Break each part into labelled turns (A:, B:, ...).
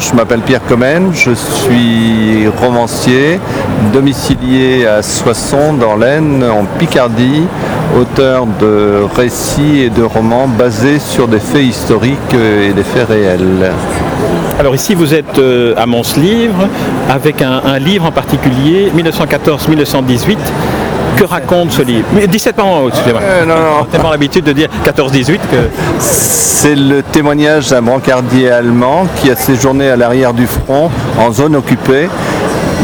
A: Je m'appelle Pierre Comène, je suis romancier, domicilié à Soissons dans l'Aisne, en Picardie, auteur de récits et de romans basés sur des faits historiques et des faits réels.
B: Alors ici vous êtes euh, à Mons Livre avec un, un livre en particulier, 1914-1918 que raconte ce livre Mais 17 par an, excusez-moi.
A: Euh, non, non.
B: tellement l'habitude de dire 14-18 que.
A: C'est le témoignage d'un brancardier allemand qui a séjourné à l'arrière du front en zone occupée.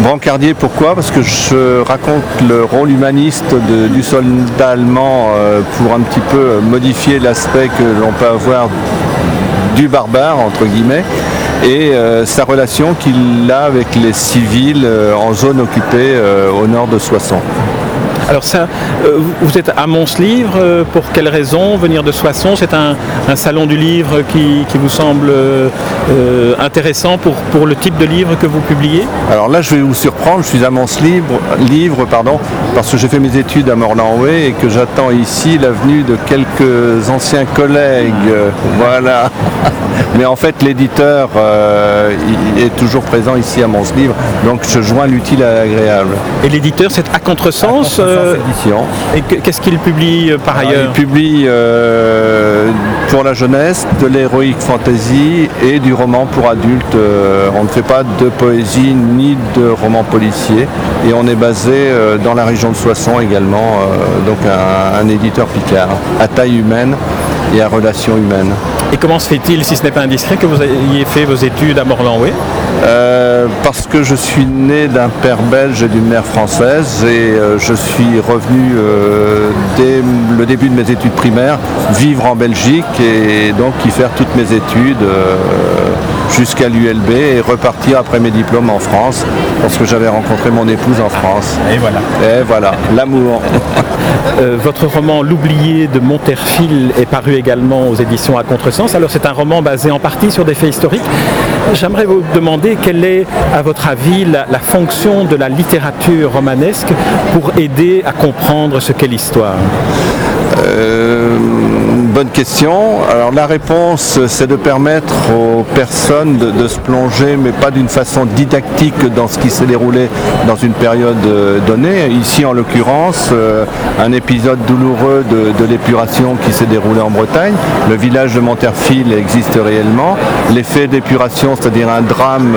A: Brancardier, pourquoi? Parce que je raconte le rôle humaniste du soldat allemand euh, pour un petit peu modifier l'aspect que l'on peut avoir du barbare, entre guillemets, et euh, sa relation qu'il a avec les civils euh, en zone occupée au nord de Soissons.
B: Alors ça, euh, vous- êtes à Mons Livre, euh, pour quelle raison venir de Soissons C'est un, un salon du livre qui, qui vous semble euh, intéressant pour, pour le type de livre que vous publiez?
A: Alors là, je vais vous surprendre, je suis à Mons Livre, livre pardon, parce que j'ai fait mes études à Morlanway et que j'attends ici la venue de quelques anciens collègues. euh, Voilà. Mais en fait, l'éditeur est toujours présent ici à Mons Livre, donc je joins l'utile à l'agréable.
B: Et l'éditeur, c'est à contresens euh. Et que- qu'est-ce qu'il publie euh, par
A: Alors,
B: ailleurs
A: Il publie euh, pour la jeunesse de l'héroïque fantasy et du roman pour adultes. On ne fait pas de poésie ni de roman policier et on est basé dans la région de Soissons également, donc un, un éditeur picard à taille humaine et à relation humaine.
B: Et comment se fait-il, si ce n'est pas indiscret, que vous ayez fait vos études à Morlanway
A: Euh, parce que je suis né d'un père belge et d'une mère française et euh, je suis revenu euh, dès le début de mes études primaires vivre en Belgique et donc y faire toutes mes études jusqu'à l'ULB et repartir après mes diplômes en France parce que j'avais rencontré mon épouse en France.
B: Et voilà.
A: Et voilà, l'amour.
B: Euh, votre roman L'oublié de Monterfil est paru également aux éditions à Contresens. Alors c'est un roman basé en partie sur des faits historiques. J'aimerais vous demander quelle est, à votre avis, la, la fonction de la littérature romanesque pour aider à comprendre ce qu'est l'histoire?
A: Euh, bonne question. Alors la réponse, c'est de permettre aux personnes de, se plonger, mais pas d'une façon didactique dans ce qui s'est déroulé dans une période euh, donnée. Ici, en l'occurrence, euh, un épisode douloureux de, l'épuration qui s'est déroulé en Bretagne. Le village de Monterfil existe réellement. L'effet d'épuration, c'est-à-dire un drame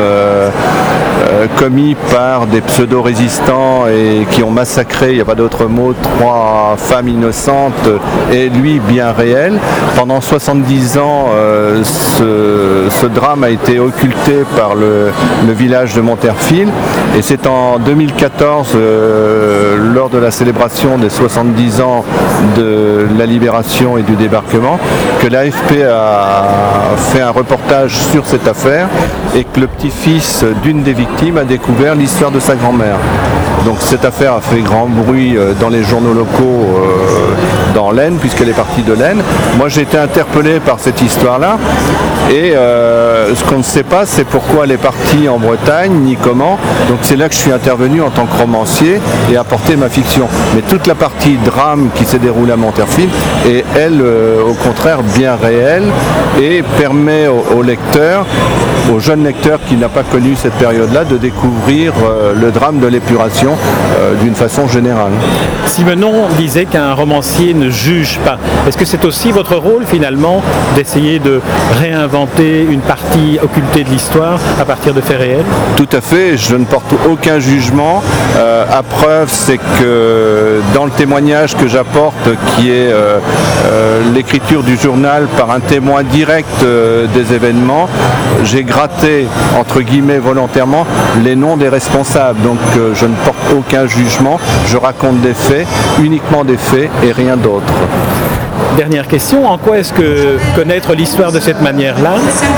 A: commis par des pseudo-résistants et qui ont massacré, il n'y a pas d'autre mot, trois femmes innocentes et lui bien réel. Pendant 70 ans, euh, ce, ce drame a été occulté par le, le village de Monterfil et c'est en 2014, euh, lors de la célébration des 70 ans de la libération et du débarquement, que l'AFP a fait un reportage sur cette affaire et que le petit-fils d'une des victimes a découvert l'histoire de sa grand-mère. Donc cette affaire a fait grand bruit euh, dans les journaux locaux euh, dans l'Aisne, puisqu'elle est partie de l'Aisne. Moi j'ai été interpellé par cette histoire-là. Et euh, ce qu'on ne sait pas, c'est pourquoi elle est partie en Bretagne, ni comment. Donc c'est là que je suis intervenu en tant que romancier et apporté ma fiction. Mais toute la partie drame qui s'est déroulée à Monterfil est, elle, euh, au contraire, bien réelle et permet au, au lecteur, au jeune lecteur qui n'a pas connu cette période-là, de découvrir euh, le drame de l'épuration euh, d'une façon générale.
B: Simenon disait qu'un romancier ne juge pas. Est-ce que c'est aussi votre rôle finalement d'essayer de réinventer une partie occultée de l'histoire à partir de faits réels?
A: Tout à fait, je ne porte aucun jugement. Euh, à preuve, c'est que dans le témoignage que j'apporte, qui est euh, euh, l'écriture du journal par un témoin direct des événements, j'ai gratté, entre guillemets, volontairement, les noms des responsables. Donc euh, je ne porte aucun jugement, je raconte des faits, uniquement des faits et rien d'autre.
B: Dernière question, en quoi est-ce que connaître l'histoire de cette manière-là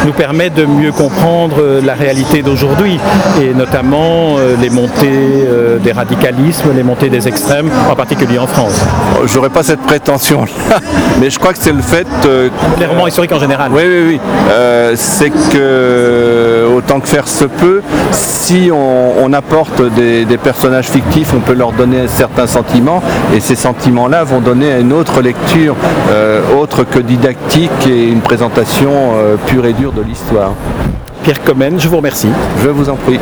B: nous permet de mieux comprendre la réalité d'aujourd'hui et notamment les montées des radicalismes, les montées des extrêmes, en particulier en France?
A: J'aurais pas cette prétention mais je crois que c'est le fait...
B: les romans historiques en général.
A: Oui, oui, oui. c'est que autant que faire se peut, si on, apporte des, personnages fictifs, on peut leur donner certains sentiments, et ces sentiments-là vont donner une autre lecture, euh, euh, autre que didactique et une présentation euh, pure et dure de l'histoire.
B: Pierre Commen, je vous remercie.
A: Je vous en prie.